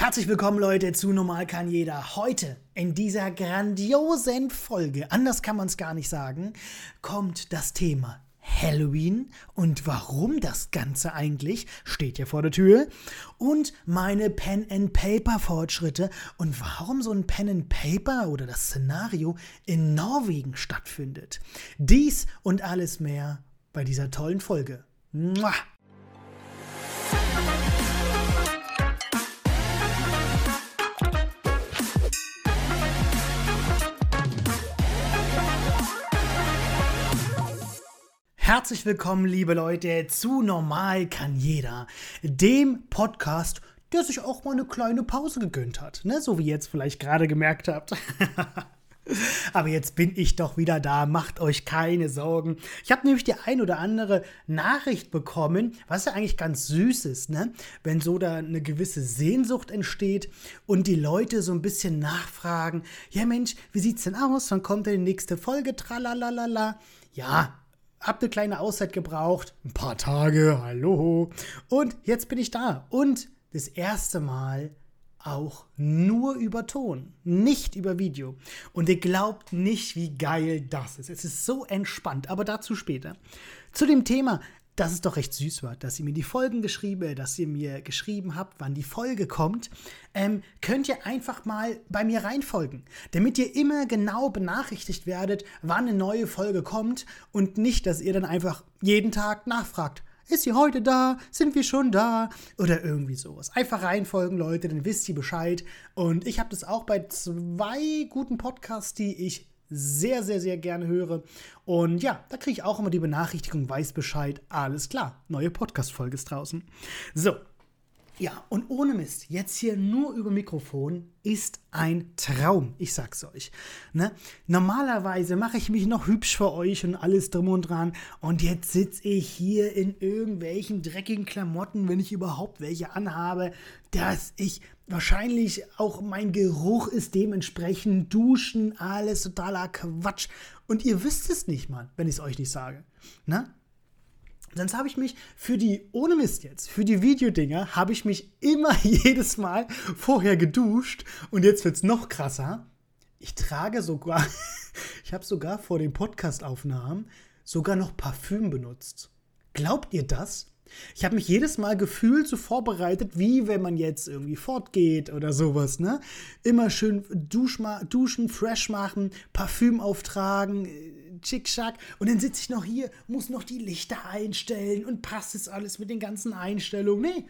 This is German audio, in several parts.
Herzlich willkommen, Leute, zu Normal kann jeder. Heute in dieser grandiosen Folge, anders kann man es gar nicht sagen, kommt das Thema Halloween und warum das Ganze eigentlich steht ja vor der Tür und meine Pen and Paper Fortschritte und warum so ein Pen and Paper oder das Szenario in Norwegen stattfindet. Dies und alles mehr bei dieser tollen Folge. Mua. Herzlich willkommen, liebe Leute, zu Normal kann jeder, dem Podcast, der sich auch mal eine kleine Pause gegönnt hat, ne? so wie ihr jetzt vielleicht gerade gemerkt habt. Aber jetzt bin ich doch wieder da, macht euch keine Sorgen. Ich habe nämlich die ein oder andere Nachricht bekommen, was ja eigentlich ganz süß ist, ne? Wenn so da eine gewisse Sehnsucht entsteht und die Leute so ein bisschen nachfragen, ja Mensch, wie sieht's denn aus? Wann kommt denn die nächste Folge? Tralalala. Ja, hab eine kleine Auszeit gebraucht, ein paar Tage, hallo. Und jetzt bin ich da. Und das erste Mal auch nur über Ton, nicht über Video. Und ihr glaubt nicht, wie geil das ist. Es ist so entspannt, aber dazu später. Zu dem Thema, dass es doch recht süß war, dass ihr mir die Folgen geschrieben, äh, dass ihr mir geschrieben habt, wann die Folge kommt, ähm, könnt ihr einfach mal bei mir reinfolgen, damit ihr immer genau benachrichtigt werdet, wann eine neue Folge kommt und nicht, dass ihr dann einfach jeden Tag nachfragt. Ist sie heute da? Sind wir schon da? Oder irgendwie sowas. Einfach reinfolgen, Leute, dann wisst ihr Bescheid. Und ich habe das auch bei zwei guten Podcasts, die ich sehr, sehr, sehr gerne höre. Und ja, da kriege ich auch immer die Benachrichtigung, weiß Bescheid, alles klar, neue Podcast-Folge ist draußen. So, ja, und ohne Mist, jetzt hier nur über Mikrofon ist ein Traum, ich sag's euch. Ne? Normalerweise mache ich mich noch hübsch für euch und alles drum und dran. Und jetzt sitze ich hier in irgendwelchen dreckigen Klamotten, wenn ich überhaupt welche anhabe, dass ich wahrscheinlich auch mein Geruch ist dementsprechend duschen, alles totaler Quatsch. Und ihr wisst es nicht mal, wenn ich es euch nicht sage. Ne? Sonst habe ich mich für die, ohne Mist jetzt, für die Videodinger, habe ich mich immer jedes Mal vorher geduscht und jetzt wird es noch krasser. Ich trage sogar, ich habe sogar vor den Podcastaufnahmen sogar noch Parfüm benutzt. Glaubt ihr das? Ich habe mich jedes Mal gefühlt so vorbereitet, wie wenn man jetzt irgendwie fortgeht oder sowas, ne? Immer schön duschen, fresh machen, Parfüm auftragen, Chick-Chack. Und dann sitze ich noch hier, muss noch die Lichter einstellen und passt es alles mit den ganzen Einstellungen. Nee,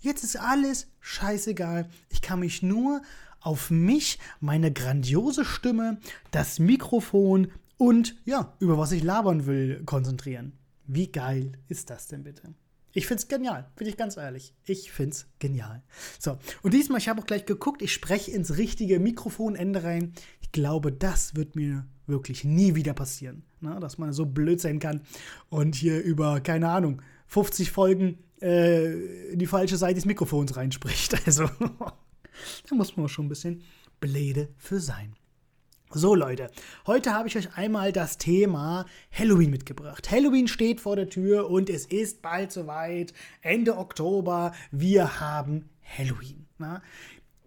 jetzt ist alles scheißegal. Ich kann mich nur auf mich, meine grandiose Stimme, das Mikrofon und ja, über was ich labern will, konzentrieren. Wie geil ist das denn bitte? Ich find's genial, bin ich ganz ehrlich. Ich find's genial. So, und diesmal, ich habe auch gleich geguckt, ich spreche ins richtige Mikrofonende rein. Ich glaube, das wird mir wirklich nie wieder passieren. Ne? Dass man so blöd sein kann und hier über, keine Ahnung, 50 Folgen äh, in die falsche Seite des Mikrofons reinspricht. Also, da muss man schon ein bisschen bläde für sein. So Leute, heute habe ich euch einmal das Thema Halloween mitgebracht. Halloween steht vor der Tür und es ist bald soweit. Ende Oktober, wir haben Halloween. Na?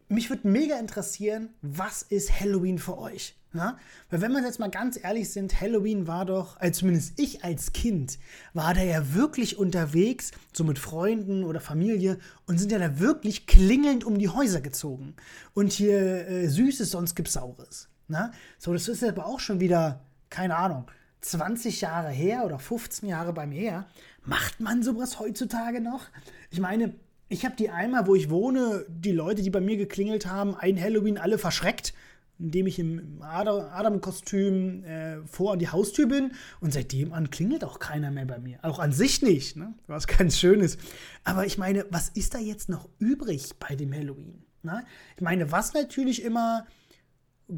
Mich würde mega interessieren, was ist Halloween für euch? Na? Weil wenn wir jetzt mal ganz ehrlich sind, Halloween war doch, also zumindest ich als Kind, war da ja wirklich unterwegs, so mit Freunden oder Familie und sind ja da wirklich klingelnd um die Häuser gezogen. Und hier äh, Süßes, sonst gibt's Saures. Na? So, das ist aber auch schon wieder, keine Ahnung, 20 Jahre her oder 15 Jahre beim her. Macht man sowas heutzutage noch? Ich meine, ich habe die einmal, wo ich wohne, die Leute, die bei mir geklingelt haben, ein Halloween alle verschreckt indem ich im Adam-Kostüm äh, vor an die Haustür bin und seitdem an klingelt auch keiner mehr bei mir. Auch an sich nicht, ne? was ganz Schönes. Aber ich meine, was ist da jetzt noch übrig bei dem Halloween? Ne? Ich meine, was natürlich immer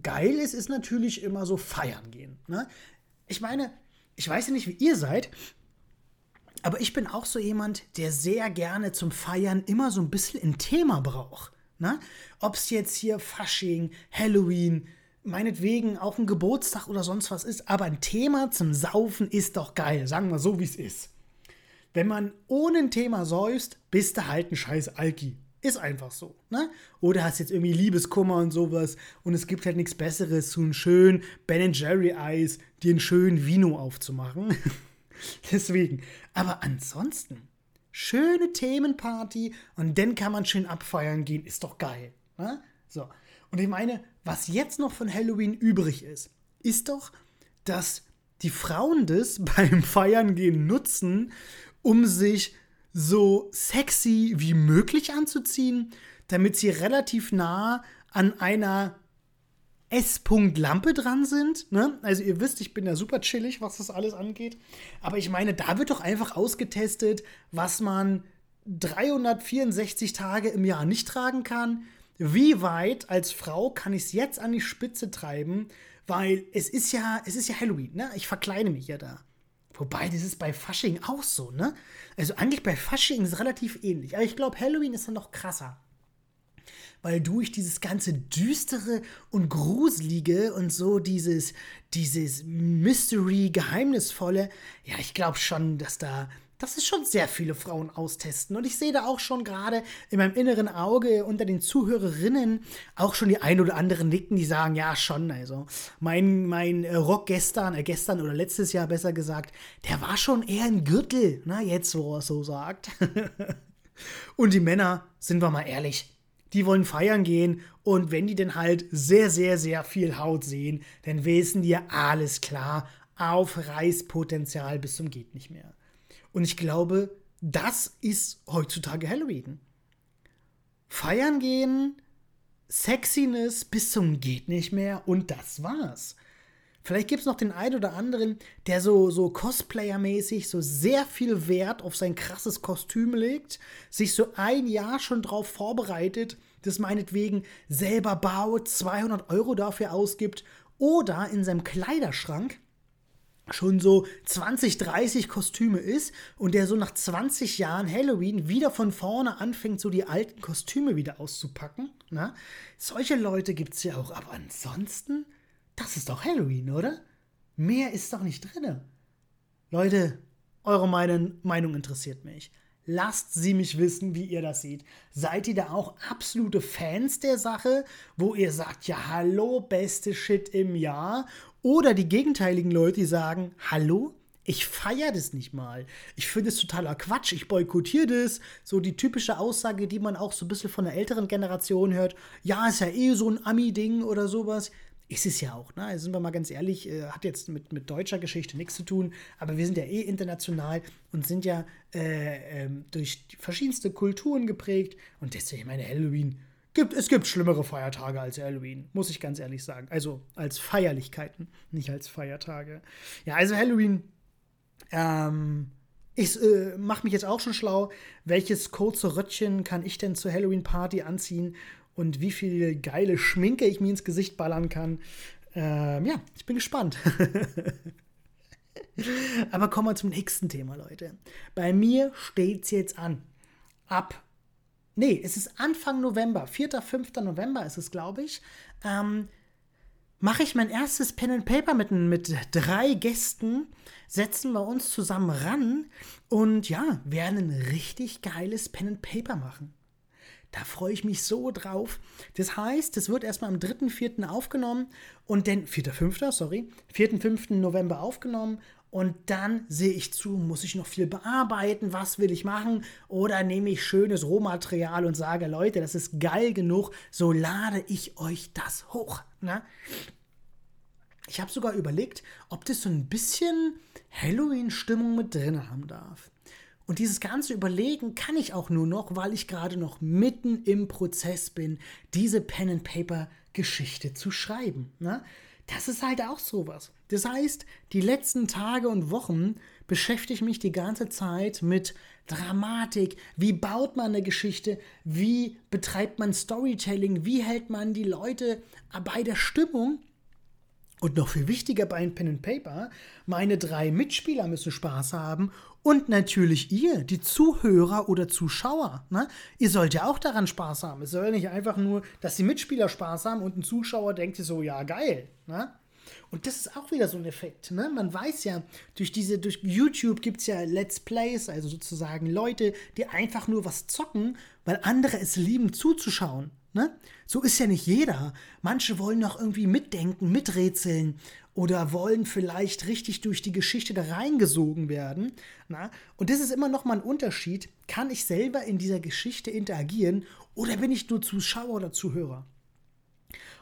geil ist, ist natürlich immer so feiern gehen. Ne? Ich meine, ich weiß ja nicht, wie ihr seid, aber ich bin auch so jemand, der sehr gerne zum Feiern immer so ein bisschen ein Thema braucht. Ne? Ob es jetzt hier Fasching, Halloween, meinetwegen auch ein Geburtstag oder sonst was ist, aber ein Thema zum Saufen ist doch geil, sagen wir so, wie es ist. Wenn man ohne ein Thema säust, bist du halt ein scheiß Alki. Ist einfach so, ne? Oder hast jetzt irgendwie Liebeskummer und sowas und es gibt halt nichts Besseres, so ein schön Ben Jerry Eis, dir einen schönen Vino aufzumachen. Deswegen. Aber ansonsten, schöne Themenparty und dann kann man schön abfeiern gehen, ist doch geil. Ne? So. Und ich meine, was jetzt noch von Halloween übrig ist, ist doch, dass die Frauen das beim Feiern gehen nutzen, um sich so sexy wie möglich anzuziehen, damit sie relativ nah an einer S-Punkt-Lampe dran sind. Ne? Also ihr wisst, ich bin ja super chillig, was das alles angeht. Aber ich meine, da wird doch einfach ausgetestet, was man 364 Tage im Jahr nicht tragen kann. Wie weit als Frau kann ich es jetzt an die Spitze treiben? Weil es ist ja, es ist ja Halloween, ne? Ich verkleine mich ja da. Wobei, das ist bei Fasching auch so, ne? Also eigentlich bei Fasching ist es relativ ähnlich. Aber ich glaube, Halloween ist dann noch krasser. Weil durch dieses ganze Düstere und Gruselige und so dieses, dieses Mystery, Geheimnisvolle, ja, ich glaube schon, dass da dass es schon sehr viele Frauen austesten. Und ich sehe da auch schon gerade in meinem inneren Auge unter den Zuhörerinnen auch schon die ein oder anderen nicken, die sagen, ja, schon. Also mein, mein äh, Rock gestern, äh, gestern oder letztes Jahr besser gesagt, der war schon eher ein Gürtel, na, jetzt, wo er so sagt. und die Männer, sind wir mal ehrlich, die wollen feiern gehen und wenn die denn halt sehr, sehr, sehr viel Haut sehen, dann wissen die ja alles klar, auf Reißpotenzial bis zum geht nicht mehr. Und ich glaube, das ist heutzutage Halloween. Feiern gehen, Sexiness bis zum geht nicht mehr und das war's. Vielleicht gibt es noch den einen oder anderen, der so, so Cosplayer-mäßig so sehr viel Wert auf sein krasses Kostüm legt, sich so ein Jahr schon drauf vorbereitet, das meinetwegen selber baut, 200 Euro dafür ausgibt oder in seinem Kleiderschrank schon so 20, 30 Kostüme ist und der so nach 20 Jahren Halloween wieder von vorne anfängt, so die alten Kostüme wieder auszupacken. Na? Solche Leute gibt es ja auch. Aber ansonsten, das ist doch Halloween, oder? Mehr ist doch nicht drin. Leute, eure Meinung interessiert mich. Lasst sie mich wissen, wie ihr das seht. Seid ihr da auch absolute Fans der Sache, wo ihr sagt, ja, hallo, beste Shit im Jahr? Oder die gegenteiligen Leute, die sagen, hallo, ich feiere das nicht mal. Ich finde es totaler Quatsch. Ich boykottiere das. So die typische Aussage, die man auch so ein bisschen von der älteren Generation hört. Ja, ist ja eh so ein Ami-Ding oder sowas. Ist es ja auch, ne? Also sind wir mal ganz ehrlich, äh, hat jetzt mit, mit deutscher Geschichte nichts zu tun, aber wir sind ja eh international und sind ja äh, äh, durch verschiedenste Kulturen geprägt und deswegen meine Halloween Gibt, es gibt schlimmere Feiertage als Halloween, muss ich ganz ehrlich sagen. Also als Feierlichkeiten, nicht als Feiertage. Ja, also Halloween. Ähm, ich äh, mache mich jetzt auch schon schlau. Welches kurze Röttchen kann ich denn zur Halloween-Party anziehen? Und wie viel geile Schminke ich mir ins Gesicht ballern kann? Ähm, ja, ich bin gespannt. Aber kommen wir zum nächsten Thema, Leute. Bei mir steht es jetzt an. Ab nee, es ist Anfang November, 4., 5. November ist es, glaube ich, ähm, mache ich mein erstes Pen and Paper mit, mit drei Gästen, setzen wir uns zusammen ran und ja, werden ein richtig geiles Pen and Paper machen. Da freue ich mich so drauf. Das heißt, es wird erstmal am 3.4. aufgenommen und dann, 4.5., sorry, 4.5. November aufgenommen und dann sehe ich zu, muss ich noch viel bearbeiten, was will ich machen oder nehme ich schönes Rohmaterial und sage, Leute, das ist geil genug, so lade ich euch das hoch. Ne? Ich habe sogar überlegt, ob das so ein bisschen Halloween-Stimmung mit drin haben darf. Und dieses ganze Überlegen kann ich auch nur noch, weil ich gerade noch mitten im Prozess bin, diese Pen-and-Paper-Geschichte zu schreiben. Ne? Das ist halt auch sowas. Das heißt, die letzten Tage und Wochen beschäftige ich mich die ganze Zeit mit Dramatik. Wie baut man eine Geschichte? Wie betreibt man Storytelling? Wie hält man die Leute bei der Stimmung? Und noch viel wichtiger bei einem Pen and Paper, meine drei Mitspieler müssen Spaß haben und natürlich ihr, die Zuhörer oder Zuschauer. Ne? Ihr sollt ja auch daran Spaß haben. Es soll nicht einfach nur, dass die Mitspieler Spaß haben und ein Zuschauer denkt so, ja geil. Ne? Und das ist auch wieder so ein Effekt. Ne? Man weiß ja, durch diese, durch YouTube gibt es ja Let's Plays, also sozusagen Leute, die einfach nur was zocken, weil andere es lieben zuzuschauen. Ne? So ist ja nicht jeder. Manche wollen noch irgendwie mitdenken, miträtseln oder wollen vielleicht richtig durch die Geschichte da reingesogen werden. Na? Und das ist immer noch mal ein Unterschied. Kann ich selber in dieser Geschichte interagieren oder bin ich nur Zuschauer oder Zuhörer?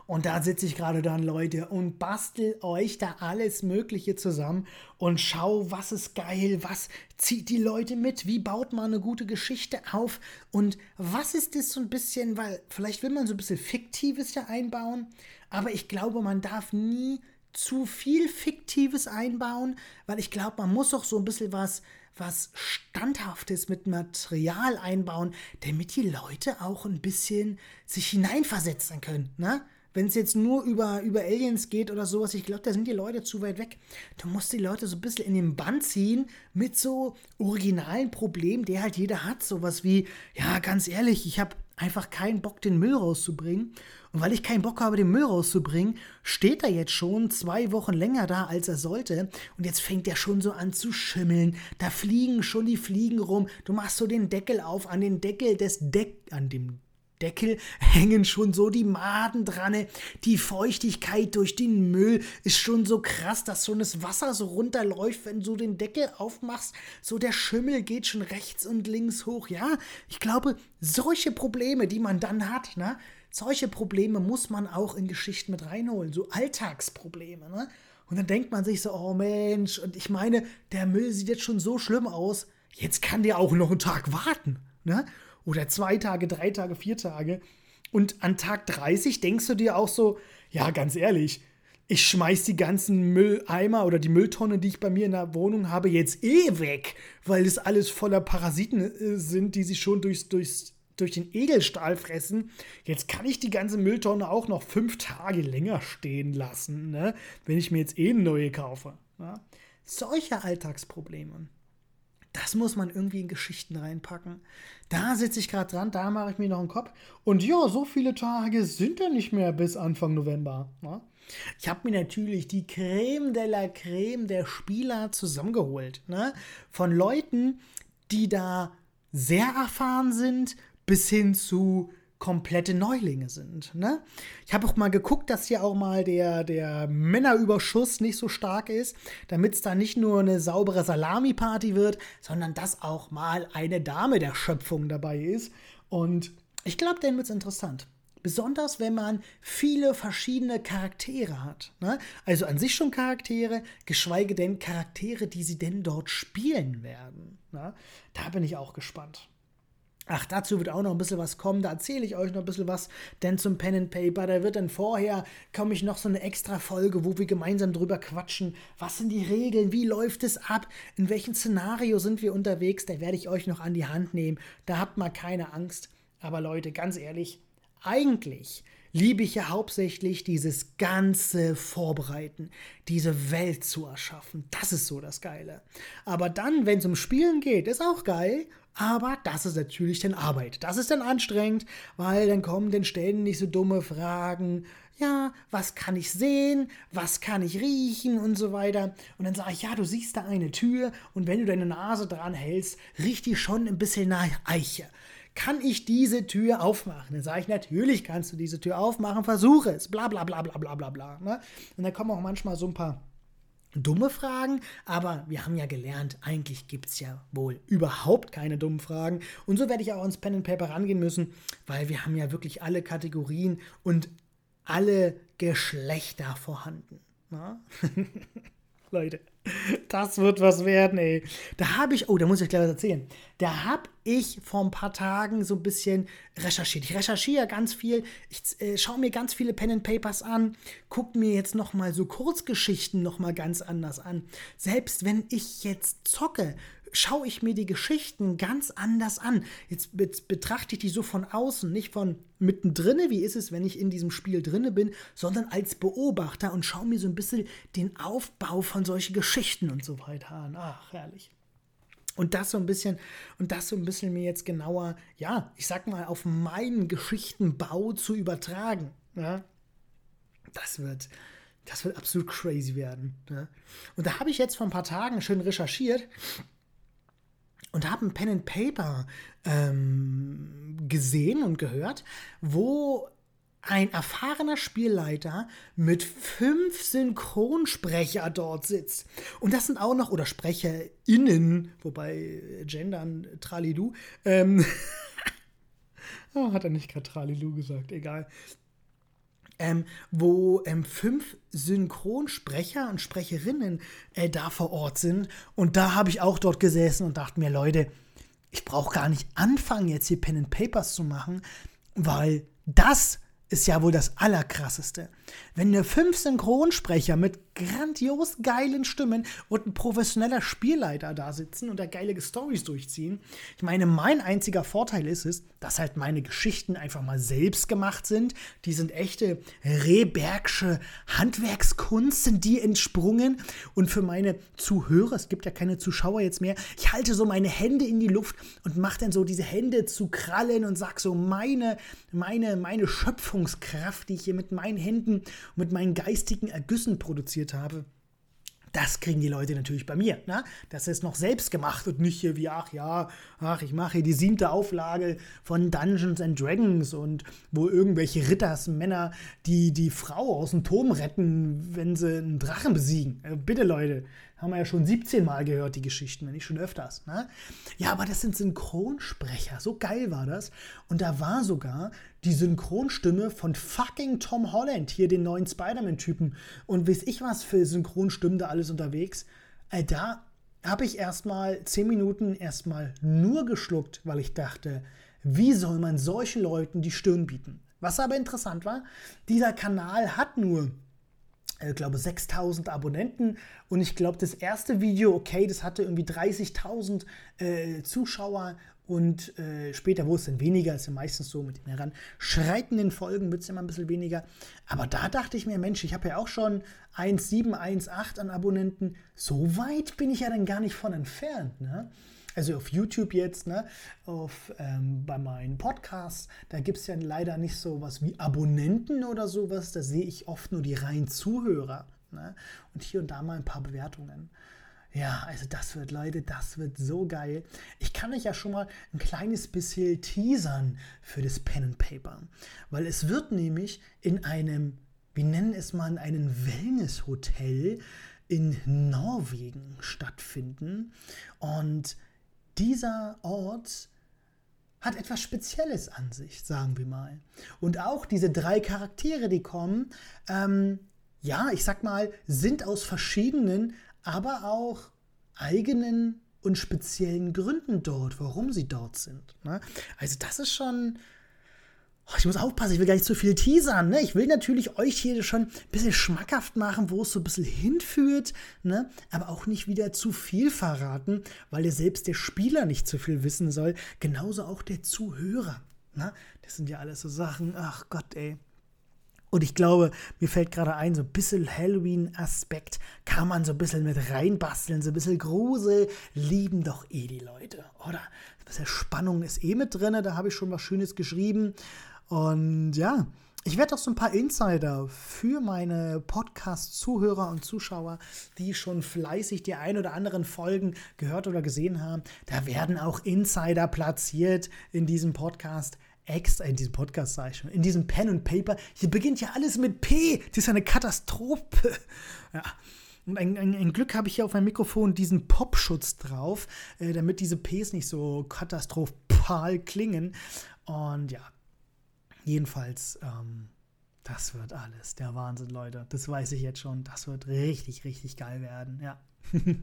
Und da sitze ich gerade dann, Leute, und bastel euch da alles Mögliche zusammen und schau, was ist geil, was zieht die Leute mit, wie baut man eine gute Geschichte auf und was ist das so ein bisschen, weil vielleicht will man so ein bisschen Fiktives ja einbauen, aber ich glaube, man darf nie zu viel Fiktives einbauen, weil ich glaube, man muss auch so ein bisschen was, was Standhaftes mit Material einbauen, damit die Leute auch ein bisschen sich hineinversetzen können. Ne? Wenn es jetzt nur über, über Aliens geht oder sowas, ich glaube, da sind die Leute zu weit weg. Du musst die Leute so ein bisschen in den Bann ziehen mit so originalen Problemen, der halt jeder hat. Sowas wie, ja, ganz ehrlich, ich habe einfach keinen Bock, den Müll rauszubringen. Und weil ich keinen Bock habe, den Müll rauszubringen, steht er jetzt schon zwei Wochen länger da, als er sollte. Und jetzt fängt er schon so an zu schimmeln. Da fliegen schon die Fliegen rum. Du machst so den Deckel auf. An den Deckel des Deck, an dem Deckel hängen schon so die Maden dran. Die Feuchtigkeit durch den Müll ist schon so krass, dass schon das Wasser so runterläuft, wenn du den Deckel aufmachst. So der Schimmel geht schon rechts und links hoch. Ja, ich glaube, solche Probleme, die man dann hat, ne, solche Probleme muss man auch in Geschichten mit reinholen, so Alltagsprobleme. Ne? Und dann denkt man sich so, oh Mensch, und ich meine, der Müll sieht jetzt schon so schlimm aus, jetzt kann der auch noch einen Tag warten. Ne? Oder zwei Tage, drei Tage, vier Tage. Und an Tag 30 denkst du dir auch so, ja, ganz ehrlich, ich schmeiß die ganzen Mülleimer oder die Mülltonne, die ich bei mir in der Wohnung habe, jetzt eh weg, weil das alles voller Parasiten äh, sind, die sich schon durchs, durchs durch den Edelstahl fressen. Jetzt kann ich die ganze Mülltonne auch noch fünf Tage länger stehen lassen, ne? wenn ich mir jetzt eh eine neue kaufe. Ja? Solche Alltagsprobleme. Das muss man irgendwie in Geschichten reinpacken. Da sitze ich gerade dran, da mache ich mir noch einen Kopf. Und ja, so viele Tage sind ja nicht mehr bis Anfang November. Ne? Ich habe mir natürlich die Creme de la Creme der Spieler zusammengeholt. Ne? Von Leuten, die da sehr erfahren sind, bis hin zu komplette Neulinge sind. Ne? Ich habe auch mal geguckt, dass hier auch mal der, der Männerüberschuss nicht so stark ist, damit es da nicht nur eine saubere Salami-Party wird, sondern dass auch mal eine Dame der Schöpfung dabei ist. Und ich glaube, dann wird es interessant. Besonders wenn man viele verschiedene Charaktere hat. Ne? Also an sich schon Charaktere, geschweige denn Charaktere, die sie denn dort spielen werden. Ne? Da bin ich auch gespannt. Ach, dazu wird auch noch ein bisschen was kommen. Da erzähle ich euch noch ein bisschen was. Denn zum Pen and Paper, da wird dann vorher, komme ich noch so eine extra Folge, wo wir gemeinsam drüber quatschen. Was sind die Regeln? Wie läuft es ab? In welchem Szenario sind wir unterwegs? Da werde ich euch noch an die Hand nehmen. Da habt mal keine Angst. Aber Leute, ganz ehrlich, eigentlich liebe ich ja hauptsächlich dieses ganze Vorbereiten, diese Welt zu erschaffen. Das ist so das Geile. Aber dann, wenn es um Spielen geht, ist auch geil. Aber das ist natürlich dann Arbeit. Das ist dann anstrengend, weil dann kommen dann ständig so dumme Fragen. Ja, was kann ich sehen? Was kann ich riechen? Und so weiter. Und dann sage ich, ja, du siehst da eine Tür und wenn du deine Nase dran hältst, riecht die schon ein bisschen nach Eiche kann ich diese Tür aufmachen? Dann sage ich, natürlich kannst du diese Tür aufmachen, versuche es, bla bla bla bla bla bla bla. Ne? Und dann kommen auch manchmal so ein paar dumme Fragen, aber wir haben ja gelernt, eigentlich gibt es ja wohl überhaupt keine dummen Fragen. Und so werde ich auch ans Pen and Paper rangehen müssen, weil wir haben ja wirklich alle Kategorien und alle Geschlechter vorhanden. Ne? Leute. Das wird was werden, ey. Da habe ich, oh, da muss ich gleich was erzählen. Da habe ich vor ein paar Tagen so ein bisschen recherchiert. Ich recherchiere ganz viel. Ich äh, schaue mir ganz viele Pen and Papers an, gucke mir jetzt noch mal so Kurzgeschichten noch mal ganz anders an. Selbst wenn ich jetzt zocke, schaue ich mir die Geschichten ganz anders an. Jetzt, jetzt betrachte ich die so von außen, nicht von mittendrin, wie ist es, wenn ich in diesem Spiel drinne bin, sondern als Beobachter und schaue mir so ein bisschen den Aufbau von solchen Geschichten und so weiter an. Ach, herrlich. Und das so ein bisschen, und das so ein bisschen mir jetzt genauer, ja, ich sag mal, auf meinen Geschichtenbau zu übertragen. Ja? Das wird, das wird absolut crazy werden. Ne? Und da habe ich jetzt vor ein paar Tagen schön recherchiert und habe ein Pen and Paper ähm, gesehen und gehört, wo ein erfahrener Spielleiter mit fünf Synchronsprecher dort sitzt. Und das sind auch noch, oder SprecherInnen, wobei gendern Tralidu, ähm, oh, hat er nicht gerade Tralilu gesagt, egal. Ähm, wo ähm, fünf Synchronsprecher und Sprecherinnen äh, da vor Ort sind. Und da habe ich auch dort gesessen und dachte mir, Leute, ich brauche gar nicht anfangen, jetzt hier Pen and Papers zu machen, weil das ist ja wohl das Allerkrasseste. Wenn eine fünf Synchronsprecher mit grandios geilen Stimmen und ein professioneller Spielleiter da sitzen und da geile Stories durchziehen. Ich meine, mein einziger Vorteil ist es, dass halt meine Geschichten einfach mal selbst gemacht sind. Die sind echte Rehbergsche Handwerkskunst, sind die entsprungen. Und für meine Zuhörer, es gibt ja keine Zuschauer jetzt mehr, ich halte so meine Hände in die Luft und mache dann so diese Hände zu krallen und sag so meine, meine, meine Schöpfungskraft, die ich hier mit meinen Händen und mit meinen geistigen Ergüssen produziert habe. Das kriegen die Leute natürlich bei mir. Ne? Das ist noch selbst gemacht und nicht hier wie, ach ja, ach, ich mache hier die siebte Auflage von Dungeons and Dragons und wo irgendwelche Rittersmänner die die Frau aus dem Turm retten, wenn sie einen Drachen besiegen. Also bitte, Leute, haben wir ja schon 17 Mal gehört, die Geschichten, wenn nicht schon öfters. Ne? Ja, aber das sind Synchronsprecher. So geil war das. Und da war sogar die Synchronstimme von fucking Tom Holland, hier den neuen Spider-Man-Typen. Und weiß ich was für Synchronstimmen da alles unterwegs. Äh, da habe ich erstmal 10 Minuten erstmal nur geschluckt, weil ich dachte, wie soll man solchen Leuten die Stirn bieten? Was aber interessant war, dieser Kanal hat nur ich äh, glaube 6000 Abonnenten und ich glaube das erste Video, okay, das hatte irgendwie 30.000 äh, Zuschauer und äh, später wurde es dann weniger, ist ja meistens so mit den heranschreitenden Folgen wird es immer ein bisschen weniger. Aber da dachte ich mir, Mensch, ich habe ja auch schon 1,7, 1,8 an Abonnenten. So weit bin ich ja dann gar nicht von entfernt. Ne? Also auf YouTube jetzt, ne, auf, ähm, bei meinen Podcasts, da gibt es ja leider nicht so was wie Abonnenten oder sowas. Da sehe ich oft nur die reinen Zuhörer. Ne? Und hier und da mal ein paar Bewertungen. Ja, also das wird, Leute, das wird so geil. Ich kann euch ja schon mal ein kleines bisschen teasern für das Pen and Paper. Weil es wird nämlich in einem, wir nennen es mal, in einem Wellness-Hotel in Norwegen stattfinden. Und dieser Ort hat etwas Spezielles an sich, sagen wir mal. Und auch diese drei Charaktere, die kommen, ähm, ja, ich sag mal, sind aus verschiedenen, aber auch eigenen und speziellen Gründen dort, warum sie dort sind. Ne? Also das ist schon, Oh, ich muss aufpassen, ich will gar nicht zu viel teasern. Ne? Ich will natürlich euch hier schon ein bisschen schmackhaft machen, wo es so ein bisschen hinführt, ne? aber auch nicht wieder zu viel verraten, weil ja selbst der Spieler nicht zu viel wissen soll. Genauso auch der Zuhörer. Ne? Das sind ja alles so Sachen, ach Gott, ey. Und ich glaube, mir fällt gerade ein, so ein bisschen Halloween-Aspekt kann man so ein bisschen mit reinbasteln, so ein bisschen Grusel lieben doch eh die Leute, oder? Ein bisschen Spannung ist eh mit drin, da habe ich schon was Schönes geschrieben. Und ja, ich werde auch so ein paar Insider für meine Podcast-Zuhörer und Zuschauer, die schon fleißig die ein oder anderen Folgen gehört oder gesehen haben. Da werden auch Insider platziert in diesem Podcast. Extra in diesem Podcast, sage ich schon, in diesem Pen und Paper. Hier beginnt ja alles mit P. Das ist eine Katastrophe. Ja. Und ein, ein, ein Glück habe ich hier auf meinem Mikrofon diesen Popschutz drauf, äh, damit diese Ps nicht so katastrophal klingen. Und ja, Jedenfalls, ähm, das wird alles der Wahnsinn, Leute. Das weiß ich jetzt schon. Das wird richtig, richtig geil werden. Ja.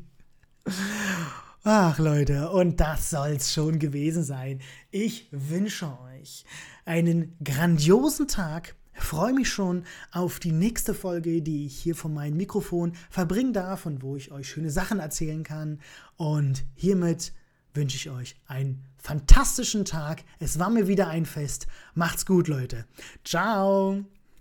Ach Leute, und das soll's schon gewesen sein. Ich wünsche euch einen grandiosen Tag. Freue mich schon auf die nächste Folge, die ich hier von meinem Mikrofon verbringen darf und wo ich euch schöne Sachen erzählen kann. Und hiermit wünsche ich euch einen fantastischen Tag. Es war mir wieder ein Fest. Macht's gut, Leute. Ciao.